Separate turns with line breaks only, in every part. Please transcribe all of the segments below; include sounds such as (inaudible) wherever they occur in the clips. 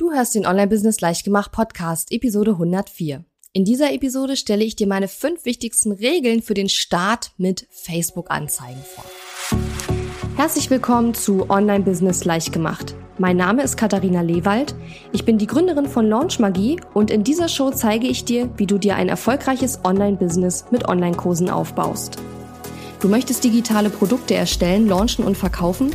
Du hörst den Online-Business Leichtgemacht Podcast, Episode 104. In dieser Episode stelle ich dir meine fünf wichtigsten Regeln für den Start mit Facebook-Anzeigen vor. Herzlich willkommen zu Online-Business Leichtgemacht. Mein Name ist Katharina Lewald. Ich bin die Gründerin von Launch Magie und in dieser Show zeige ich dir, wie du dir ein erfolgreiches Online-Business mit Online-Kursen aufbaust. Du möchtest digitale Produkte erstellen, launchen und verkaufen?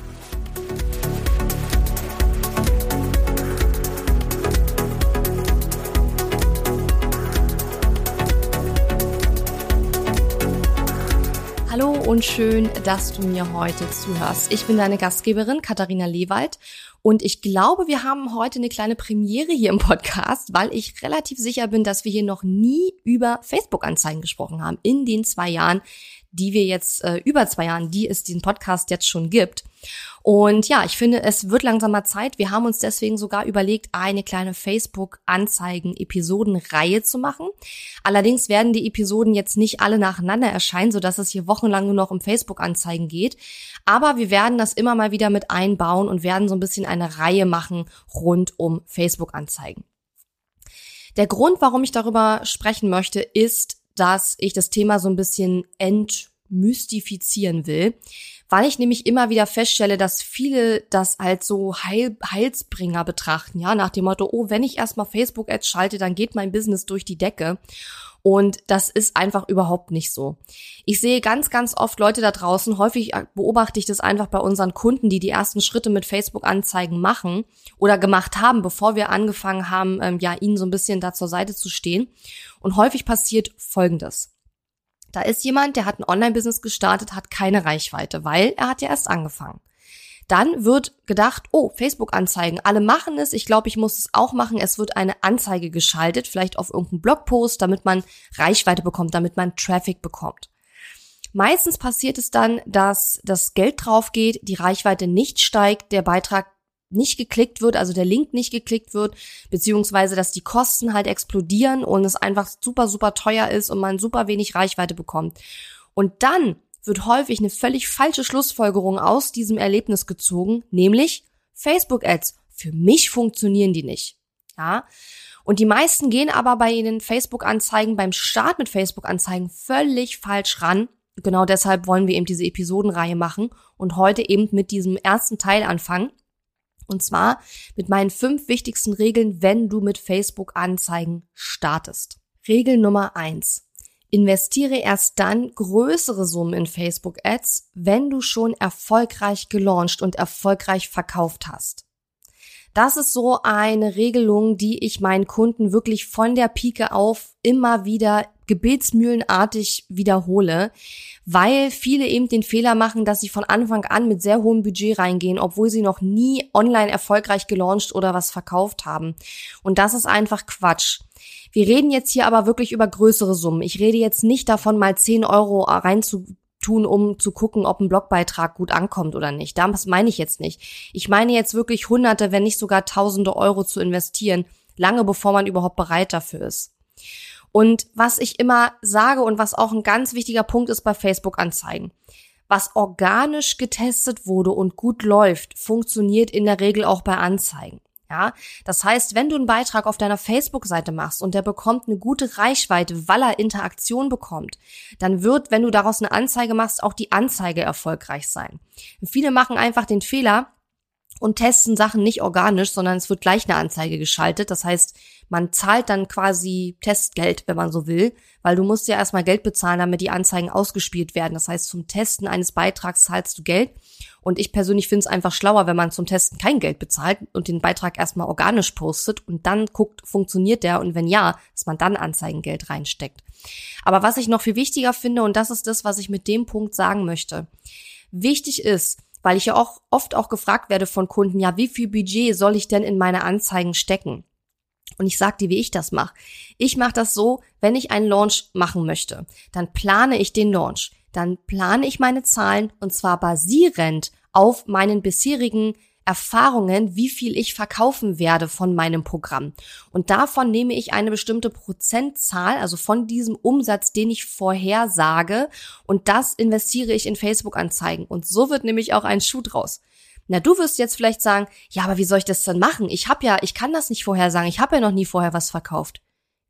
Und schön, dass du mir heute zuhörst. Ich bin deine Gastgeberin Katharina Lewald und ich glaube, wir haben heute eine kleine Premiere hier im Podcast, weil ich relativ sicher bin, dass wir hier noch nie über Facebook-Anzeigen gesprochen haben in den zwei Jahren, die wir jetzt, äh, über zwei Jahren, die es diesen Podcast jetzt schon gibt. Und ja, ich finde, es wird langsamer Zeit. Wir haben uns deswegen sogar überlegt, eine kleine Facebook-Anzeigen-Episodenreihe zu machen. Allerdings werden die Episoden jetzt nicht alle nacheinander erscheinen, sodass es hier wochenlang nur noch um Facebook-Anzeigen geht. Aber wir werden das immer mal wieder mit einbauen und werden so ein bisschen eine Reihe machen rund um Facebook-Anzeigen. Der Grund, warum ich darüber sprechen möchte, ist, dass ich das Thema so ein bisschen entmystifizieren will weil ich nämlich immer wieder feststelle, dass viele das als so Heil, Heilsbringer betrachten, ja, nach dem Motto, oh, wenn ich erstmal Facebook-Ads schalte, dann geht mein Business durch die Decke. Und das ist einfach überhaupt nicht so. Ich sehe ganz, ganz oft Leute da draußen, häufig beobachte ich das einfach bei unseren Kunden, die die ersten Schritte mit Facebook-Anzeigen machen oder gemacht haben, bevor wir angefangen haben, ähm, ja, ihnen so ein bisschen da zur Seite zu stehen. Und häufig passiert Folgendes. Da ist jemand, der hat ein Online-Business gestartet, hat keine Reichweite, weil er hat ja erst angefangen. Dann wird gedacht, oh, Facebook-Anzeigen, alle machen es, ich glaube, ich muss es auch machen. Es wird eine Anzeige geschaltet, vielleicht auf irgendeinen Blogpost, damit man Reichweite bekommt, damit man Traffic bekommt. Meistens passiert es dann, dass das Geld drauf geht, die Reichweite nicht steigt, der Beitrag nicht geklickt wird, also der Link nicht geklickt wird, beziehungsweise dass die Kosten halt explodieren und es einfach super, super teuer ist und man super wenig Reichweite bekommt. Und dann wird häufig eine völlig falsche Schlussfolgerung aus diesem Erlebnis gezogen, nämlich Facebook-Ads. Für mich funktionieren die nicht. Ja. Und die meisten gehen aber bei den Facebook-Anzeigen, beim Start mit Facebook-Anzeigen völlig falsch ran. Genau deshalb wollen wir eben diese Episodenreihe machen und heute eben mit diesem ersten Teil anfangen. Und zwar mit meinen fünf wichtigsten Regeln, wenn du mit Facebook-Anzeigen startest. Regel Nummer eins: Investiere erst dann größere Summen in Facebook-Ads, wenn du schon erfolgreich gelauncht und erfolgreich verkauft hast. Das ist so eine Regelung, die ich meinen Kunden wirklich von der Pike auf immer wieder gebetsmühlenartig wiederhole, weil viele eben den Fehler machen, dass sie von Anfang an mit sehr hohem Budget reingehen, obwohl sie noch nie online erfolgreich gelauncht oder was verkauft haben. Und das ist einfach Quatsch. Wir reden jetzt hier aber wirklich über größere Summen. Ich rede jetzt nicht davon, mal 10 Euro reinzu tun, um zu gucken, ob ein Blogbeitrag gut ankommt oder nicht. Das meine ich jetzt nicht. Ich meine jetzt wirklich Hunderte, wenn nicht sogar Tausende Euro zu investieren, lange bevor man überhaupt bereit dafür ist. Und was ich immer sage und was auch ein ganz wichtiger Punkt ist bei Facebook-Anzeigen. Was organisch getestet wurde und gut läuft, funktioniert in der Regel auch bei Anzeigen. Ja, das heißt, wenn du einen Beitrag auf deiner Facebook-Seite machst und der bekommt eine gute Reichweite, weil er Interaktion bekommt, dann wird, wenn du daraus eine Anzeige machst, auch die Anzeige erfolgreich sein. Und viele machen einfach den Fehler, und testen Sachen nicht organisch, sondern es wird gleich eine Anzeige geschaltet. Das heißt, man zahlt dann quasi Testgeld, wenn man so will, weil du musst ja erstmal Geld bezahlen, damit die Anzeigen ausgespielt werden. Das heißt, zum Testen eines Beitrags zahlst du Geld. Und ich persönlich finde es einfach schlauer, wenn man zum Testen kein Geld bezahlt und den Beitrag erstmal organisch postet und dann guckt, funktioniert der und wenn ja, dass man dann Anzeigengeld reinsteckt. Aber was ich noch viel wichtiger finde, und das ist das, was ich mit dem Punkt sagen möchte. Wichtig ist, weil ich ja auch oft auch gefragt werde von Kunden, ja, wie viel Budget soll ich denn in meine Anzeigen stecken? Und ich sag dir, wie ich das mache. Ich mache das so, wenn ich einen Launch machen möchte, dann plane ich den Launch. Dann plane ich meine Zahlen und zwar basierend auf meinen bisherigen Erfahrungen, wie viel ich verkaufen werde von meinem Programm. Und davon nehme ich eine bestimmte Prozentzahl, also von diesem Umsatz, den ich vorhersage, und das investiere ich in Facebook-Anzeigen. Und so wird nämlich auch ein Schuh draus. Na, du wirst jetzt vielleicht sagen, ja, aber wie soll ich das denn machen? Ich habe ja, ich kann das nicht vorhersagen. Ich habe ja noch nie vorher was verkauft.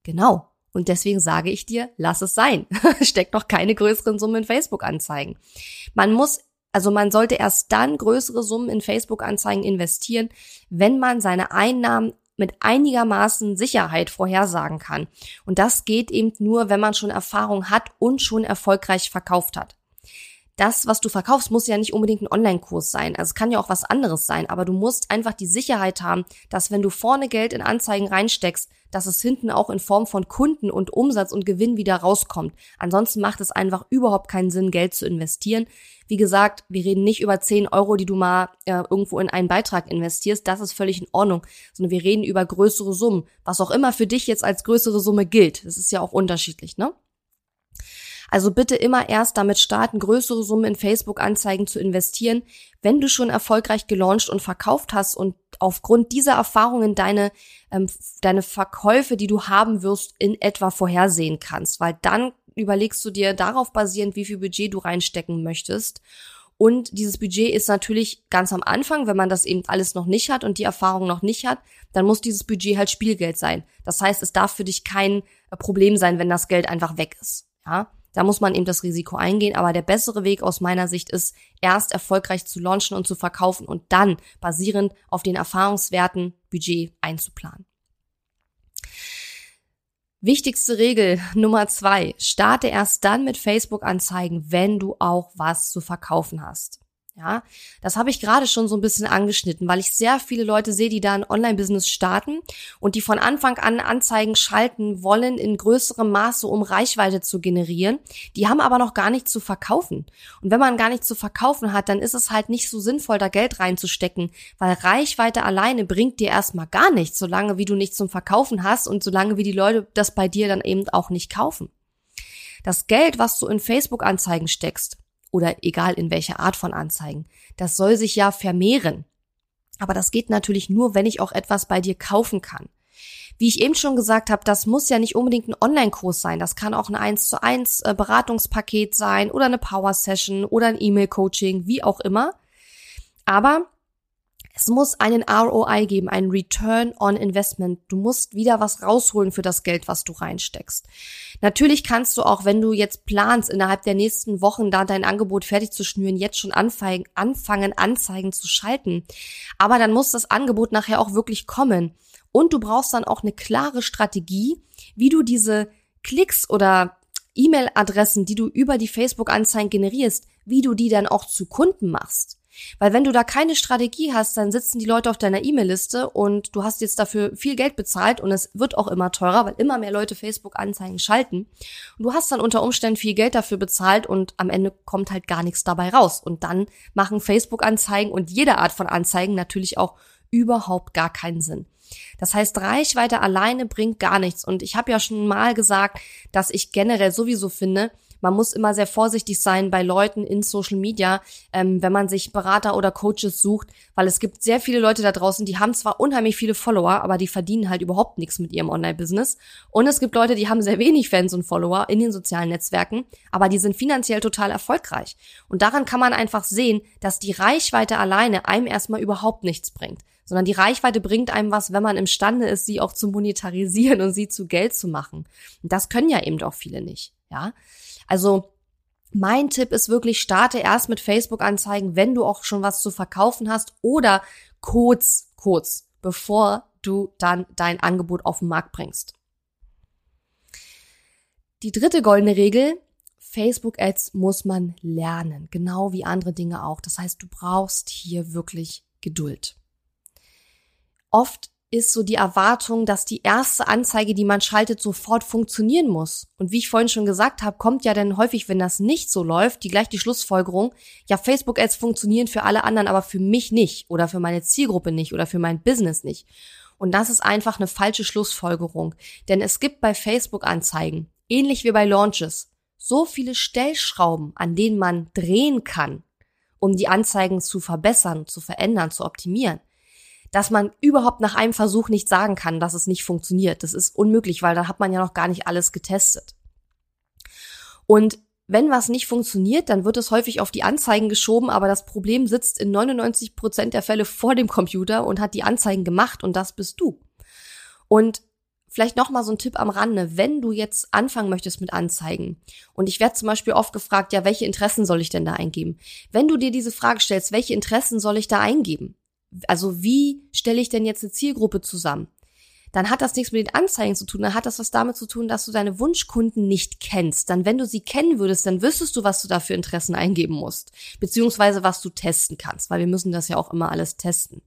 Genau. Und deswegen sage ich dir, lass es sein. (laughs) Steckt noch keine größeren Summen in Facebook-Anzeigen. Man muss also man sollte erst dann größere Summen in Facebook-Anzeigen investieren, wenn man seine Einnahmen mit einigermaßen Sicherheit vorhersagen kann. Und das geht eben nur, wenn man schon Erfahrung hat und schon erfolgreich verkauft hat das, was du verkaufst, muss ja nicht unbedingt ein Online-Kurs sein. Also es kann ja auch was anderes sein, aber du musst einfach die Sicherheit haben, dass wenn du vorne Geld in Anzeigen reinsteckst, dass es hinten auch in Form von Kunden und Umsatz und Gewinn wieder rauskommt. Ansonsten macht es einfach überhaupt keinen Sinn, Geld zu investieren. Wie gesagt, wir reden nicht über 10 Euro, die du mal äh, irgendwo in einen Beitrag investierst. Das ist völlig in Ordnung. Sondern wir reden über größere Summen. Was auch immer für dich jetzt als größere Summe gilt. Das ist ja auch unterschiedlich, ne? Also bitte immer erst damit starten, größere Summen in Facebook-Anzeigen zu investieren, wenn du schon erfolgreich gelauncht und verkauft hast und aufgrund dieser Erfahrungen deine, ähm, deine Verkäufe, die du haben wirst, in etwa vorhersehen kannst. Weil dann überlegst du dir darauf basierend, wie viel Budget du reinstecken möchtest. Und dieses Budget ist natürlich ganz am Anfang, wenn man das eben alles noch nicht hat und die Erfahrung noch nicht hat, dann muss dieses Budget halt Spielgeld sein. Das heißt, es darf für dich kein Problem sein, wenn das Geld einfach weg ist. Ja, da muss man eben das Risiko eingehen. Aber der bessere Weg aus meiner Sicht ist, erst erfolgreich zu launchen und zu verkaufen und dann basierend auf den Erfahrungswerten Budget einzuplanen. Wichtigste Regel (laughs) Nummer zwei. Starte erst dann mit Facebook-Anzeigen, wenn du auch was zu verkaufen hast. Ja, das habe ich gerade schon so ein bisschen angeschnitten, weil ich sehr viele Leute sehe, die da ein Online-Business starten und die von Anfang an Anzeigen schalten wollen in größerem Maße, um Reichweite zu generieren. Die haben aber noch gar nichts zu verkaufen. Und wenn man gar nichts zu verkaufen hat, dann ist es halt nicht so sinnvoll, da Geld reinzustecken, weil Reichweite alleine bringt dir erstmal gar nichts, solange wie du nichts zum Verkaufen hast und solange wie die Leute das bei dir dann eben auch nicht kaufen. Das Geld, was du in Facebook-Anzeigen steckst, oder egal in welcher Art von Anzeigen. Das soll sich ja vermehren. Aber das geht natürlich nur, wenn ich auch etwas bei dir kaufen kann. Wie ich eben schon gesagt habe, das muss ja nicht unbedingt ein Online-Kurs sein. Das kann auch ein 1 zu 1 äh, Beratungspaket sein oder eine Power Session oder ein E-Mail-Coaching, wie auch immer. Aber es muss einen ROI geben, einen Return on Investment. Du musst wieder was rausholen für das Geld, was du reinsteckst. Natürlich kannst du auch, wenn du jetzt planst, innerhalb der nächsten Wochen da dein Angebot fertig zu schnüren, jetzt schon anfangen, anfangen, Anzeigen zu schalten. Aber dann muss das Angebot nachher auch wirklich kommen. Und du brauchst dann auch eine klare Strategie, wie du diese Klicks oder E-Mail-Adressen, die du über die Facebook-Anzeigen generierst, wie du die dann auch zu Kunden machst. Weil wenn du da keine Strategie hast, dann sitzen die Leute auf deiner E-Mail-Liste und du hast jetzt dafür viel Geld bezahlt und es wird auch immer teurer, weil immer mehr Leute Facebook-Anzeigen schalten. Und du hast dann unter Umständen viel Geld dafür bezahlt und am Ende kommt halt gar nichts dabei raus. Und dann machen Facebook-Anzeigen und jede Art von Anzeigen natürlich auch überhaupt gar keinen Sinn. Das heißt, Reichweite alleine bringt gar nichts. Und ich habe ja schon mal gesagt, dass ich generell sowieso finde, man muss immer sehr vorsichtig sein bei Leuten in Social Media, ähm, wenn man sich Berater oder Coaches sucht, weil es gibt sehr viele Leute da draußen, die haben zwar unheimlich viele Follower, aber die verdienen halt überhaupt nichts mit ihrem Online-Business. Und es gibt Leute, die haben sehr wenig Fans und Follower in den sozialen Netzwerken, aber die sind finanziell total erfolgreich. Und daran kann man einfach sehen, dass die Reichweite alleine einem erstmal überhaupt nichts bringt sondern die Reichweite bringt einem was, wenn man imstande ist, sie auch zu monetarisieren und sie zu Geld zu machen. Und das können ja eben auch viele nicht, ja. Also mein Tipp ist wirklich, starte erst mit Facebook-Anzeigen, wenn du auch schon was zu verkaufen hast oder kurz, kurz, bevor du dann dein Angebot auf den Markt bringst. Die dritte goldene Regel, Facebook-Ads muss man lernen, genau wie andere Dinge auch. Das heißt, du brauchst hier wirklich Geduld. Oft ist so die Erwartung, dass die erste Anzeige, die man schaltet, sofort funktionieren muss. Und wie ich vorhin schon gesagt habe, kommt ja dann häufig, wenn das nicht so läuft, die gleich die Schlussfolgerung, ja, Facebook-Ads funktionieren für alle anderen, aber für mich nicht oder für meine Zielgruppe nicht oder für mein Business nicht. Und das ist einfach eine falsche Schlussfolgerung. Denn es gibt bei Facebook-Anzeigen, ähnlich wie bei Launches, so viele Stellschrauben, an denen man drehen kann, um die Anzeigen zu verbessern, zu verändern, zu optimieren, dass man überhaupt nach einem Versuch nicht sagen kann, dass es nicht funktioniert. Das ist unmöglich, weil da hat man ja noch gar nicht alles getestet. Und wenn was nicht funktioniert, dann wird es häufig auf die Anzeigen geschoben, aber das Problem sitzt in 99 Prozent der Fälle vor dem Computer und hat die Anzeigen gemacht und das bist du. Und vielleicht noch mal so ein Tipp am Rande, wenn du jetzt anfangen möchtest mit Anzeigen und ich werde zum Beispiel oft gefragt, ja, welche Interessen soll ich denn da eingeben? Wenn du dir diese Frage stellst, welche Interessen soll ich da eingeben? Also wie stelle ich denn jetzt eine Zielgruppe zusammen? dann hat das nichts mit den Anzeigen zu tun, dann hat das was damit zu tun, dass du deine Wunschkunden nicht kennst. Dann, wenn du sie kennen würdest, dann wüsstest du, was du da für Interessen eingeben musst, beziehungsweise was du testen kannst, weil wir müssen das ja auch immer alles testen.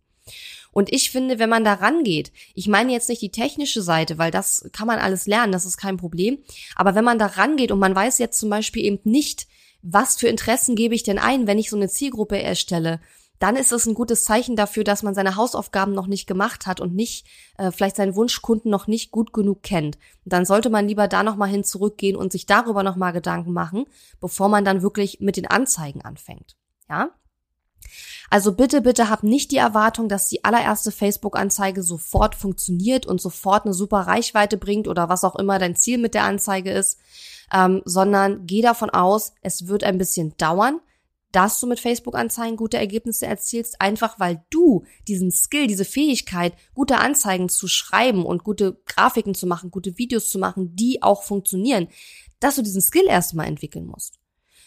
Und ich finde, wenn man da rangeht, ich meine jetzt nicht die technische Seite, weil das kann man alles lernen, das ist kein Problem. Aber wenn man da rangeht und man weiß jetzt zum Beispiel eben nicht, was für Interessen gebe ich denn ein, wenn ich so eine Zielgruppe erstelle, dann ist es ein gutes Zeichen dafür, dass man seine Hausaufgaben noch nicht gemacht hat und nicht äh, vielleicht seinen Wunschkunden noch nicht gut genug kennt. Und dann sollte man lieber da noch mal hin zurückgehen und sich darüber noch mal Gedanken machen, bevor man dann wirklich mit den Anzeigen anfängt. Ja? Also bitte, bitte habt nicht die Erwartung, dass die allererste Facebook-Anzeige sofort funktioniert und sofort eine super Reichweite bringt oder was auch immer dein Ziel mit der Anzeige ist, ähm, sondern geh davon aus, es wird ein bisschen dauern dass du mit Facebook-Anzeigen gute Ergebnisse erzielst, einfach weil du diesen Skill, diese Fähigkeit, gute Anzeigen zu schreiben und gute Grafiken zu machen, gute Videos zu machen, die auch funktionieren, dass du diesen Skill erstmal entwickeln musst.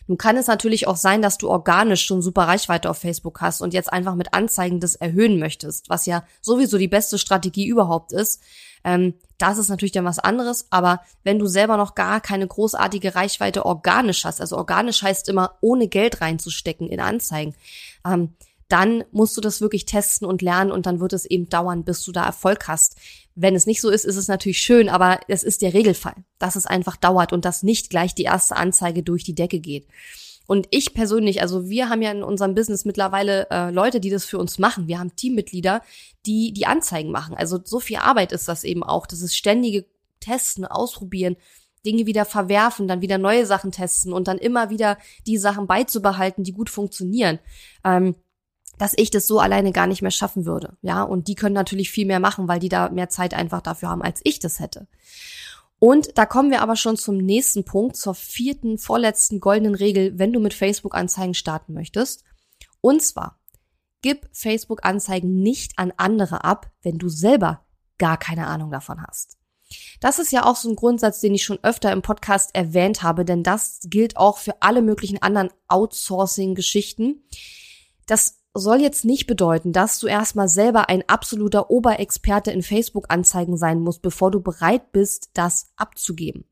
Nun kann es natürlich auch sein, dass du organisch schon super Reichweite auf Facebook hast und jetzt einfach mit Anzeigen das erhöhen möchtest, was ja sowieso die beste Strategie überhaupt ist. Ähm, das ist natürlich dann was anderes, aber wenn du selber noch gar keine großartige Reichweite organisch hast, also organisch heißt immer ohne Geld reinzustecken in Anzeigen, ähm, dann musst du das wirklich testen und lernen und dann wird es eben dauern, bis du da Erfolg hast. Wenn es nicht so ist, ist es natürlich schön, aber es ist der Regelfall, dass es einfach dauert und dass nicht gleich die erste Anzeige durch die Decke geht. Und ich persönlich, also wir haben ja in unserem Business mittlerweile äh, Leute, die das für uns machen. Wir haben Teammitglieder, die die Anzeigen machen. Also so viel Arbeit ist das eben auch. Das ist ständige Testen, Ausprobieren, Dinge wieder verwerfen, dann wieder neue Sachen testen und dann immer wieder die Sachen beizubehalten, die gut funktionieren. Ähm, dass ich das so alleine gar nicht mehr schaffen würde. Ja, und die können natürlich viel mehr machen, weil die da mehr Zeit einfach dafür haben, als ich das hätte. Und da kommen wir aber schon zum nächsten Punkt, zur vierten, vorletzten goldenen Regel, wenn du mit Facebook-Anzeigen starten möchtest. Und zwar, gib Facebook-Anzeigen nicht an andere ab, wenn du selber gar keine Ahnung davon hast. Das ist ja auch so ein Grundsatz, den ich schon öfter im Podcast erwähnt habe, denn das gilt auch für alle möglichen anderen Outsourcing-Geschichten. Das soll jetzt nicht bedeuten, dass du erstmal selber ein absoluter Oberexperte in Facebook-Anzeigen sein musst, bevor du bereit bist, das abzugeben.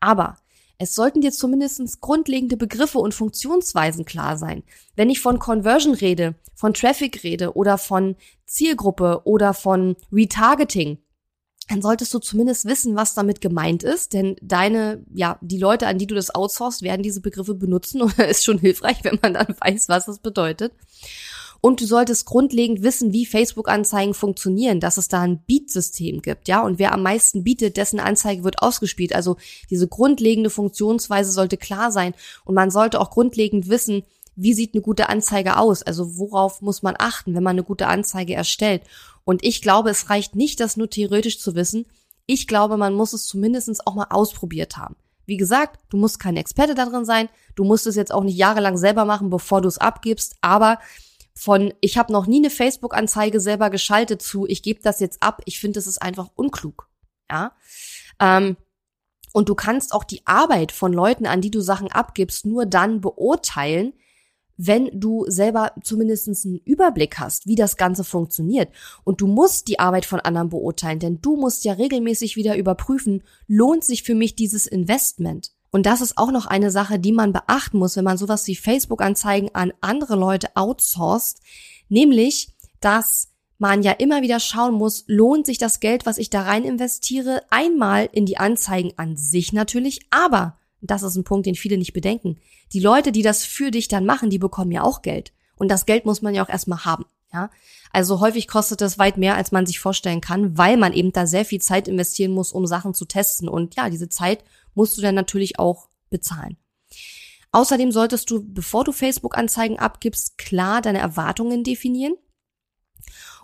Aber es sollten dir zumindest grundlegende Begriffe und Funktionsweisen klar sein. Wenn ich von Conversion rede, von Traffic rede oder von Zielgruppe oder von Retargeting, dann solltest du zumindest wissen, was damit gemeint ist, denn deine, ja, die Leute, an die du das outsourcest, werden diese Begriffe benutzen (laughs) und ist schon hilfreich, wenn man dann (laughs) weiß, was das bedeutet. Und du solltest grundlegend wissen, wie Facebook-Anzeigen funktionieren, dass es da ein Beat-System gibt, ja. Und wer am meisten bietet, dessen Anzeige wird ausgespielt. Also diese grundlegende Funktionsweise sollte klar sein. Und man sollte auch grundlegend wissen, wie sieht eine gute Anzeige aus? Also worauf muss man achten, wenn man eine gute Anzeige erstellt? Und ich glaube, es reicht nicht, das nur theoretisch zu wissen. Ich glaube, man muss es zumindest auch mal ausprobiert haben. Wie gesagt, du musst kein Experte darin sein. Du musst es jetzt auch nicht jahrelang selber machen, bevor du es abgibst. Aber von ich habe noch nie eine Facebook-Anzeige selber geschaltet zu ich gebe das jetzt ab. Ich finde, das ist einfach unklug. Ja. Ähm, und du kannst auch die Arbeit von Leuten, an die du Sachen abgibst, nur dann beurteilen, wenn du selber zumindest einen Überblick hast, wie das Ganze funktioniert. Und du musst die Arbeit von anderen beurteilen, denn du musst ja regelmäßig wieder überprüfen, lohnt sich für mich dieses Investment? Und das ist auch noch eine Sache, die man beachten muss, wenn man sowas wie Facebook-Anzeigen an andere Leute outsourced, nämlich, dass man ja immer wieder schauen muss, lohnt sich das Geld, was ich da rein investiere, einmal in die Anzeigen an sich natürlich, aber, das ist ein Punkt, den viele nicht bedenken, die Leute, die das für dich dann machen, die bekommen ja auch Geld. Und das Geld muss man ja auch erstmal haben. Ja, also häufig kostet das weit mehr, als man sich vorstellen kann, weil man eben da sehr viel Zeit investieren muss, um Sachen zu testen. Und ja, diese Zeit musst du dann natürlich auch bezahlen. Außerdem solltest du, bevor du Facebook-Anzeigen abgibst, klar deine Erwartungen definieren.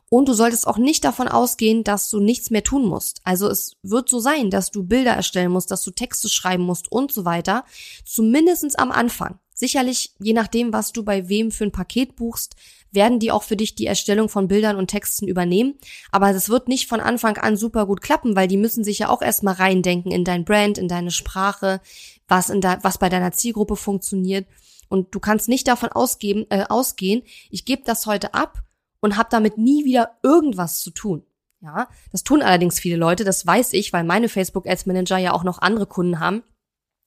Und du solltest auch nicht davon ausgehen, dass du nichts mehr tun musst. Also es wird so sein, dass du Bilder erstellen musst, dass du Texte schreiben musst und so weiter. Zumindestens am Anfang. Sicherlich, je nachdem, was du bei wem für ein Paket buchst, werden die auch für dich die Erstellung von Bildern und Texten übernehmen. Aber es wird nicht von Anfang an super gut klappen, weil die müssen sich ja auch erstmal reindenken in dein Brand, in deine Sprache, was, in da, was bei deiner Zielgruppe funktioniert. Und du kannst nicht davon ausgeben, äh, ausgehen, ich gebe das heute ab und habe damit nie wieder irgendwas zu tun. Ja, das tun allerdings viele Leute, das weiß ich, weil meine Facebook Ads Manager ja auch noch andere Kunden haben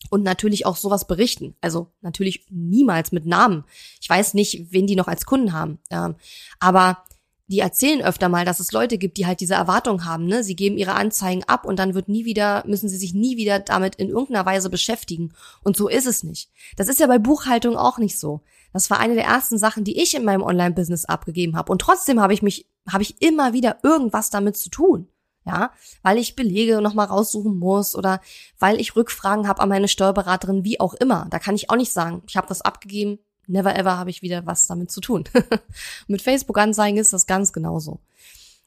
und natürlich auch sowas berichten. Also natürlich niemals mit Namen. Ich weiß nicht, wen die noch als Kunden haben. Ähm, aber die erzählen öfter mal, dass es Leute gibt, die halt diese Erwartung haben. Ne? Sie geben ihre Anzeigen ab und dann wird nie wieder, müssen sie sich nie wieder damit in irgendeiner Weise beschäftigen. Und so ist es nicht. Das ist ja bei Buchhaltung auch nicht so. Das war eine der ersten Sachen, die ich in meinem Online-Business abgegeben habe. Und trotzdem habe ich mich, habe ich immer wieder irgendwas damit zu tun. Ja, weil ich Belege nochmal raussuchen muss oder weil ich Rückfragen habe an meine Steuerberaterin, wie auch immer. Da kann ich auch nicht sagen, ich habe das abgegeben, never ever habe ich wieder was damit zu tun. (laughs) Mit Facebook-Anzeigen ist das ganz genauso.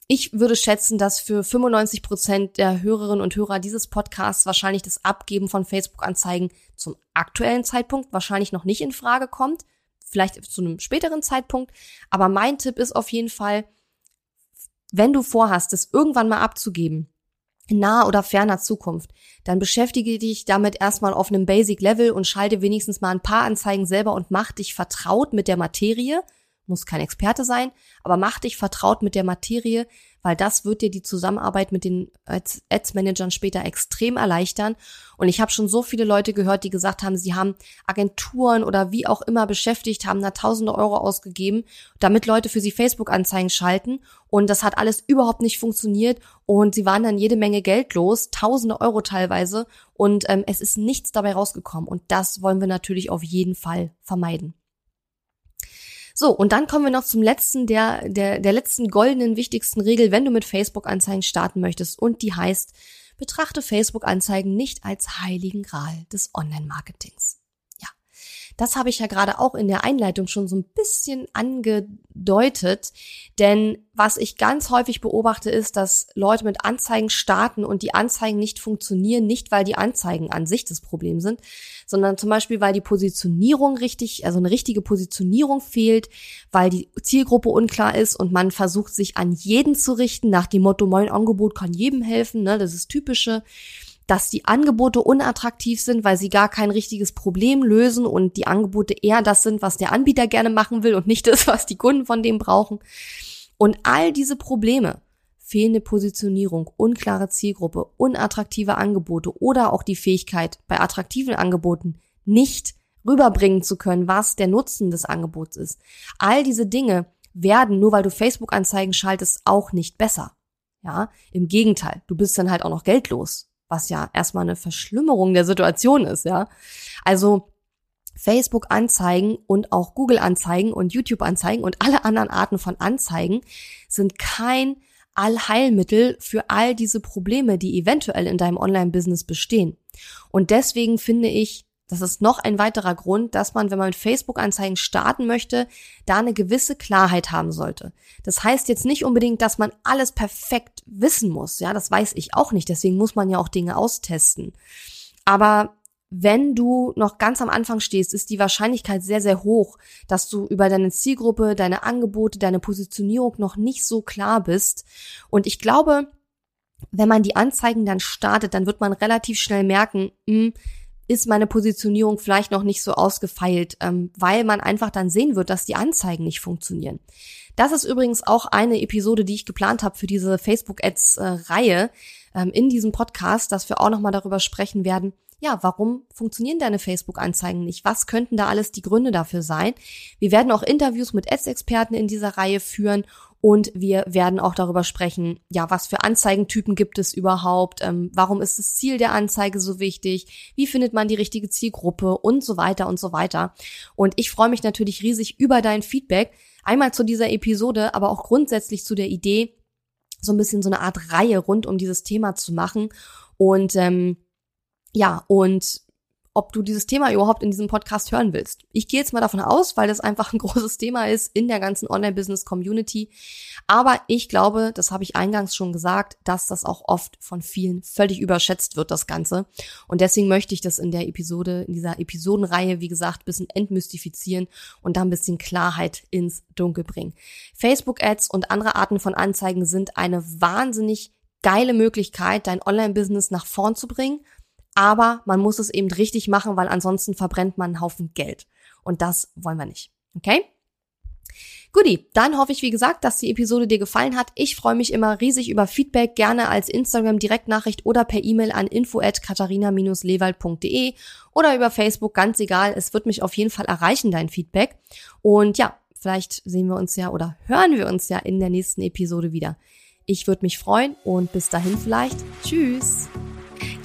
Ich würde schätzen, dass für 95 Prozent der Hörerinnen und Hörer dieses Podcasts wahrscheinlich das Abgeben von Facebook-Anzeigen zum aktuellen Zeitpunkt wahrscheinlich noch nicht in Frage kommt vielleicht zu einem späteren Zeitpunkt. Aber mein Tipp ist auf jeden Fall, wenn du vorhast, es irgendwann mal abzugeben, in naher oder ferner Zukunft, dann beschäftige dich damit erstmal auf einem Basic Level und schalte wenigstens mal ein paar Anzeigen selber und mach dich vertraut mit der Materie. Muss kein Experte sein, aber mach dich vertraut mit der Materie, weil das wird dir die Zusammenarbeit mit den Ads-Managern später extrem erleichtern. Und ich habe schon so viele Leute gehört, die gesagt haben, sie haben Agenturen oder wie auch immer beschäftigt, haben da tausende Euro ausgegeben, damit Leute für sie Facebook-Anzeigen schalten. Und das hat alles überhaupt nicht funktioniert. Und sie waren dann jede Menge Geld los, tausende Euro teilweise. Und ähm, es ist nichts dabei rausgekommen. Und das wollen wir natürlich auf jeden Fall vermeiden. So, und dann kommen wir noch zum letzten, der, der, der letzten goldenen, wichtigsten Regel, wenn du mit Facebook-Anzeigen starten möchtest. Und die heißt, betrachte Facebook-Anzeigen nicht als heiligen Gral des Online-Marketings. Das habe ich ja gerade auch in der Einleitung schon so ein bisschen angedeutet. Denn was ich ganz häufig beobachte, ist, dass Leute mit Anzeigen starten und die Anzeigen nicht funktionieren, nicht weil die Anzeigen an sich das Problem sind, sondern zum Beispiel, weil die Positionierung richtig, also eine richtige Positionierung fehlt, weil die Zielgruppe unklar ist und man versucht, sich an jeden zu richten, nach dem Motto, mein Angebot kann jedem helfen, ne, das ist typische dass die Angebote unattraktiv sind, weil sie gar kein richtiges Problem lösen und die Angebote eher das sind, was der Anbieter gerne machen will und nicht das, was die Kunden von dem brauchen. Und all diese Probleme, fehlende Positionierung, unklare Zielgruppe, unattraktive Angebote oder auch die Fähigkeit, bei attraktiven Angeboten nicht rüberbringen zu können, was der Nutzen des Angebots ist. All diese Dinge werden, nur weil du Facebook-Anzeigen schaltest, auch nicht besser. Ja, im Gegenteil, du bist dann halt auch noch geldlos was ja erstmal eine Verschlimmerung der Situation ist, ja. Also Facebook-Anzeigen und auch Google-Anzeigen und YouTube-Anzeigen und alle anderen Arten von Anzeigen sind kein Allheilmittel für all diese Probleme, die eventuell in deinem Online-Business bestehen. Und deswegen finde ich, das ist noch ein weiterer Grund, dass man, wenn man mit Facebook-Anzeigen starten möchte, da eine gewisse Klarheit haben sollte. Das heißt jetzt nicht unbedingt, dass man alles perfekt wissen muss. Ja, das weiß ich auch nicht. Deswegen muss man ja auch Dinge austesten. Aber wenn du noch ganz am Anfang stehst, ist die Wahrscheinlichkeit sehr, sehr hoch, dass du über deine Zielgruppe, deine Angebote, deine Positionierung noch nicht so klar bist. Und ich glaube, wenn man die Anzeigen dann startet, dann wird man relativ schnell merken, mh, hm, ist meine Positionierung vielleicht noch nicht so ausgefeilt, ähm, weil man einfach dann sehen wird, dass die Anzeigen nicht funktionieren. Das ist übrigens auch eine Episode, die ich geplant habe für diese Facebook-Ads-Reihe äh, ähm, in diesem Podcast, dass wir auch nochmal darüber sprechen werden, ja, warum funktionieren deine Facebook-Anzeigen nicht? Was könnten da alles die Gründe dafür sein? Wir werden auch Interviews mit Ads-Experten in dieser Reihe führen und wir werden auch darüber sprechen, ja, was für Anzeigentypen gibt es überhaupt? Ähm, warum ist das Ziel der Anzeige so wichtig? Wie findet man die richtige Zielgruppe? Und so weiter und so weiter. Und ich freue mich natürlich riesig über dein Feedback. Einmal zu dieser Episode, aber auch grundsätzlich zu der Idee, so ein bisschen so eine Art Reihe rund um dieses Thema zu machen. Und ähm, ja, und ob du dieses Thema überhaupt in diesem Podcast hören willst. Ich gehe jetzt mal davon aus, weil das einfach ein (laughs) großes Thema ist in der ganzen Online-Business-Community. Aber ich glaube, das habe ich eingangs schon gesagt, dass das auch oft von vielen völlig überschätzt wird, das Ganze. Und deswegen möchte ich das in der Episode, in dieser Episodenreihe, wie gesagt, bisschen entmystifizieren und da ein bisschen Klarheit ins Dunkel bringen. Facebook-Ads und andere Arten von Anzeigen sind eine wahnsinnig geile Möglichkeit, dein Online-Business nach vorn zu bringen. Aber man muss es eben richtig machen, weil ansonsten verbrennt man einen Haufen Geld. Und das wollen wir nicht. Okay? Guti, dann hoffe ich, wie gesagt, dass die Episode dir gefallen hat. Ich freue mich immer riesig über Feedback, gerne als Instagram-Direktnachricht oder per E-Mail an info at katharina-lewald.de oder über Facebook, ganz egal. Es wird mich auf jeden Fall erreichen, dein Feedback. Und ja, vielleicht sehen wir uns ja oder hören wir uns ja in der nächsten Episode wieder. Ich würde mich freuen und bis dahin vielleicht. Tschüss.